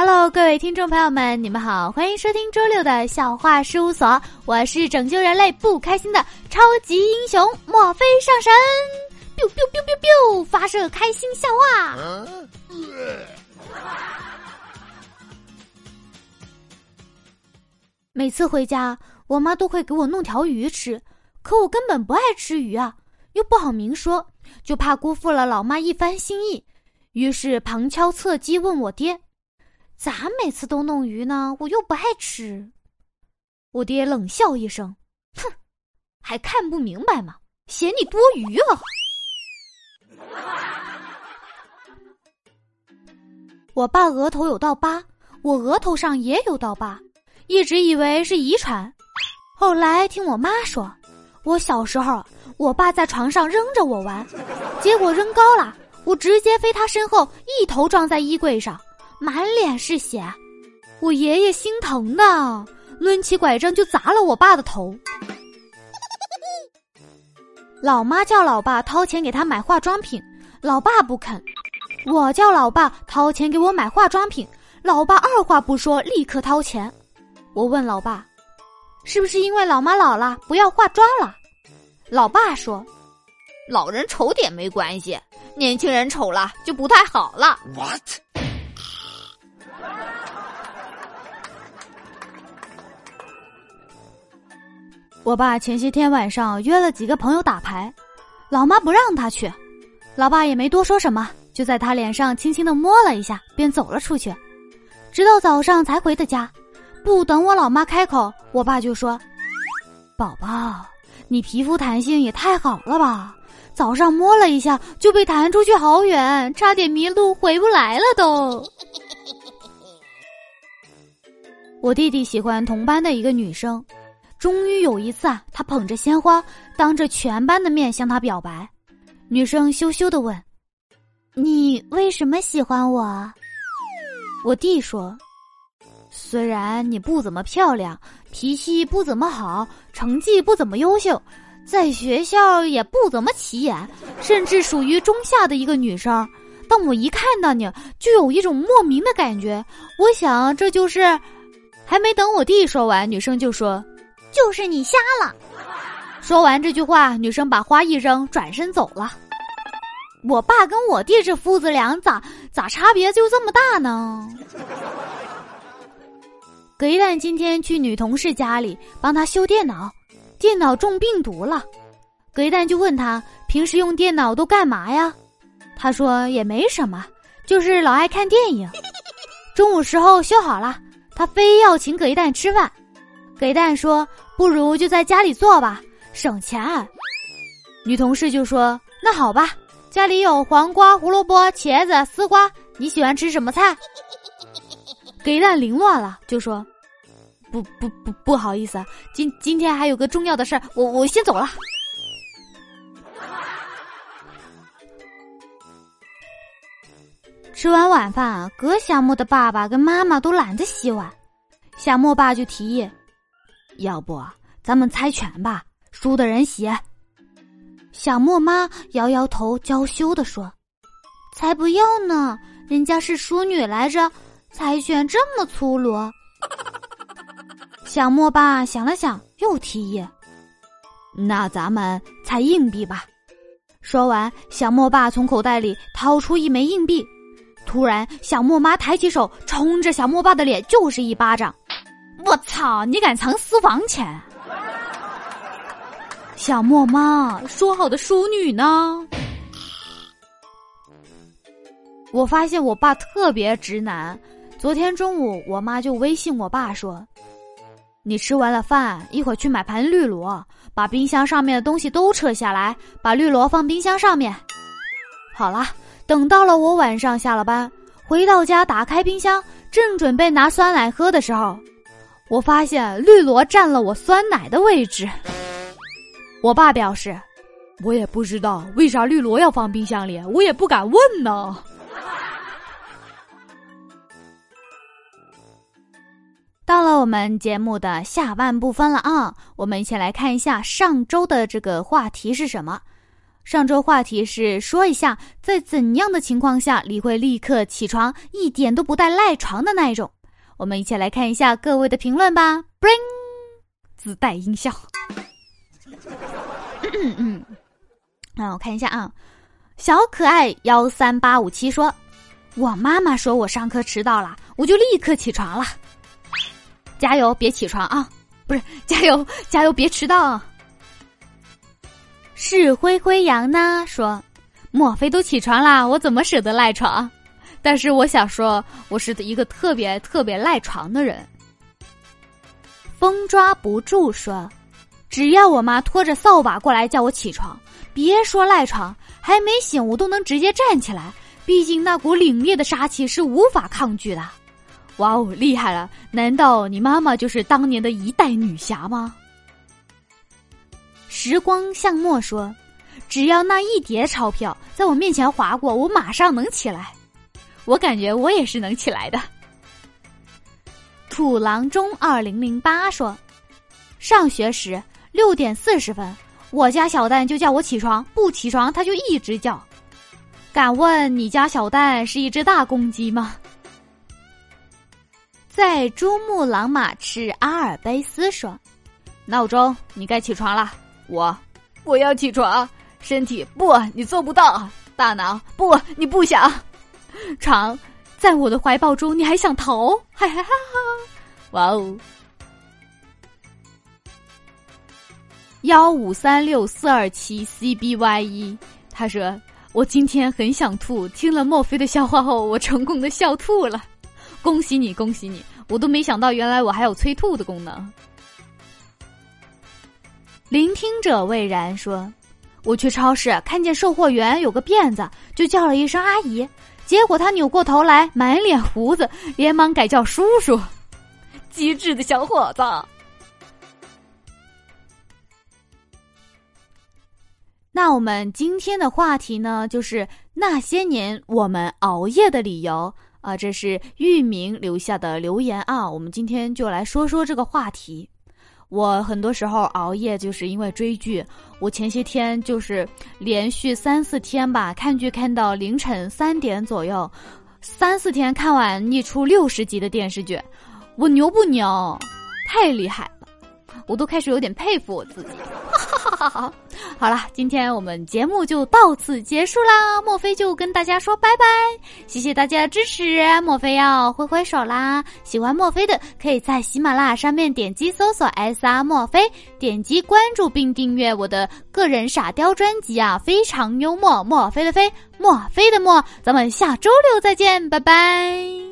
Hello，各位听众朋友们，你们好，欢迎收听周六的笑话事务所，我是拯救人类不开心的超级英雄墨菲上神，biu biu biu biu biu，发射开心笑话。每次回家，我妈都会给我弄条鱼吃，可我根本不爱吃鱼啊，又不好明说，就怕辜负了老妈一番心意，于是旁敲侧击问我爹：“咋每次都弄鱼呢？我又不爱吃。”我爹冷笑一声：“哼，还看不明白吗？嫌你多余啊！” 我爸额头有道疤，我额头上也有道疤。一直以为是遗传，后来听我妈说，我小时候，我爸在床上扔着我玩，结果扔高了，我直接飞他身后，一头撞在衣柜上，满脸是血。我爷爷心疼的，抡起拐杖就砸了我爸的头。老妈叫老爸掏钱给他买化妆品，老爸不肯。我叫老爸掏钱给我买化妆品，老爸二话不说，立刻掏钱。我问老爸：“是不是因为老妈老了不要化妆了？”老爸说：“老人丑点没关系，年轻人丑了就不太好了。” What？我爸前些天晚上约了几个朋友打牌，老妈不让他去，老爸也没多说什么，就在他脸上轻轻的摸了一下，便走了出去，直到早上才回的家。不等我老妈开口，我爸就说：“宝宝，你皮肤弹性也太好了吧！早上摸了一下就被弹出去好远，差点迷路回不来了都。”我弟弟喜欢同班的一个女生，终于有一次啊，他捧着鲜花，当着全班的面向她表白。女生羞羞的问：“你为什么喜欢我？”我弟说。虽然你不怎么漂亮，脾气不怎么好，成绩不怎么优秀，在学校也不怎么起眼，甚至属于中下的一个女生，但我一看到你就有一种莫名的感觉。我想这就是……还没等我弟说完，女生就说：“就是你瞎了。”说完这句话，女生把花一扔，转身走了。我爸跟我弟这父子俩咋咋差别就这么大呢？葛一蛋今天去女同事家里帮她修电脑，电脑中病毒了。葛一蛋就问他平时用电脑都干嘛呀？他说也没什么，就是老爱看电影。中午时候修好了，他非要请葛一蛋吃饭。葛一蛋说不如就在家里做吧，省钱。女同事就说那好吧，家里有黄瓜、胡萝卜、茄子、丝瓜，你喜欢吃什么菜？给蛋凌乱了，就说：“不不不，不好意思，今今天还有个重要的事儿，我我先走了。”吃完晚饭，葛小莫的爸爸跟妈妈都懒得洗碗，小莫爸就提议：“要不咱们猜拳吧，输的人写。”小莫妈摇摇头，娇羞的说：“才不要呢，人家是淑女来着。”猜拳这么粗鲁，小莫爸想了想，又提议：“那咱们猜硬币吧。”说完，小莫爸从口袋里掏出一枚硬币，突然，小莫妈抬起手，冲着小莫爸的脸就是一巴掌。“我操！你敢藏私房钱？”小莫妈说好的淑女呢？我发现我爸特别直男。昨天中午，我妈就微信我爸说：“你吃完了饭，一会儿去买盘绿萝，把冰箱上面的东西都撤下来，把绿萝放冰箱上面。”好了，等到了我晚上下了班，回到家，打开冰箱，正准备拿酸奶喝的时候，我发现绿萝占了我酸奶的位置。我爸表示：“我也不知道为啥绿萝要放冰箱里，我也不敢问呢。”到了我们节目的下半部分了啊！我们一起来看一下上周的这个话题是什么。上周话题是说一下，在怎样的情况下你会立刻起床，一点都不带赖床的那一种。我们一起来看一下各位的评论吧。Bring 自带音效。嗯 嗯，那我看一下啊，小可爱幺三八五七说，我妈妈说我上课迟到了，我就立刻起床了。加油，别起床啊！不是，加油，加油，别迟到。是灰灰羊呢？说，莫非都起床啦？我怎么舍得赖床？但是我想说，我是一个特别特别赖床的人。风抓不住说，只要我妈拖着扫把过来叫我起床，别说赖床，还没醒我都能直接站起来。毕竟那股凛冽的杀气是无法抗拒的。哇哦，厉害了！难道你妈妈就是当年的一代女侠吗？时光向墨说：“只要那一叠钞票在我面前划过，我马上能起来。我感觉我也是能起来的。”土郎中二零零八说：“上学时六点四十分，我家小蛋就叫我起床，不起床他就一直叫。敢问你家小蛋是一只大公鸡吗？”在珠穆朗玛赤阿尔卑斯说：“闹钟，你该起床了。”我，我要起床。身体不，你做不到。大脑不，你不想。床，在我的怀抱中，你还想逃？哈哈哈哈！哇哦！幺五三六四二七 C B Y 一，他说：“我今天很想吐，听了墨菲的笑话后，我成功的笑吐了。恭喜你，恭喜你！我都没想到，原来我还有催吐的功能。”聆听者魏然说：“我去超市看见售货员有个辫子，就叫了一声阿姨。结果他扭过头来，满脸胡子，连忙改叫叔叔。机智的小伙子。”那我们今天的话题呢，就是那些年我们熬夜的理由啊。这是域名留下的留言啊。我们今天就来说说这个话题。我很多时候熬夜就是因为追剧。我前些天就是连续三四天吧，看剧看到凌晨三点左右，三四天看完一出六十集的电视剧，我牛不牛？太厉害了，我都开始有点佩服我自己。哈哈哈哈好了，今天我们节目就到此结束啦。墨菲就跟大家说拜拜，谢谢大家的支持。墨菲要挥挥手啦，喜欢墨菲的可以在喜马拉雅上面点击搜索 S R 墨菲，点击关注并订阅我的个人傻雕专辑啊，非常幽默。墨菲的菲，墨菲的墨，咱们下周六再见，拜拜。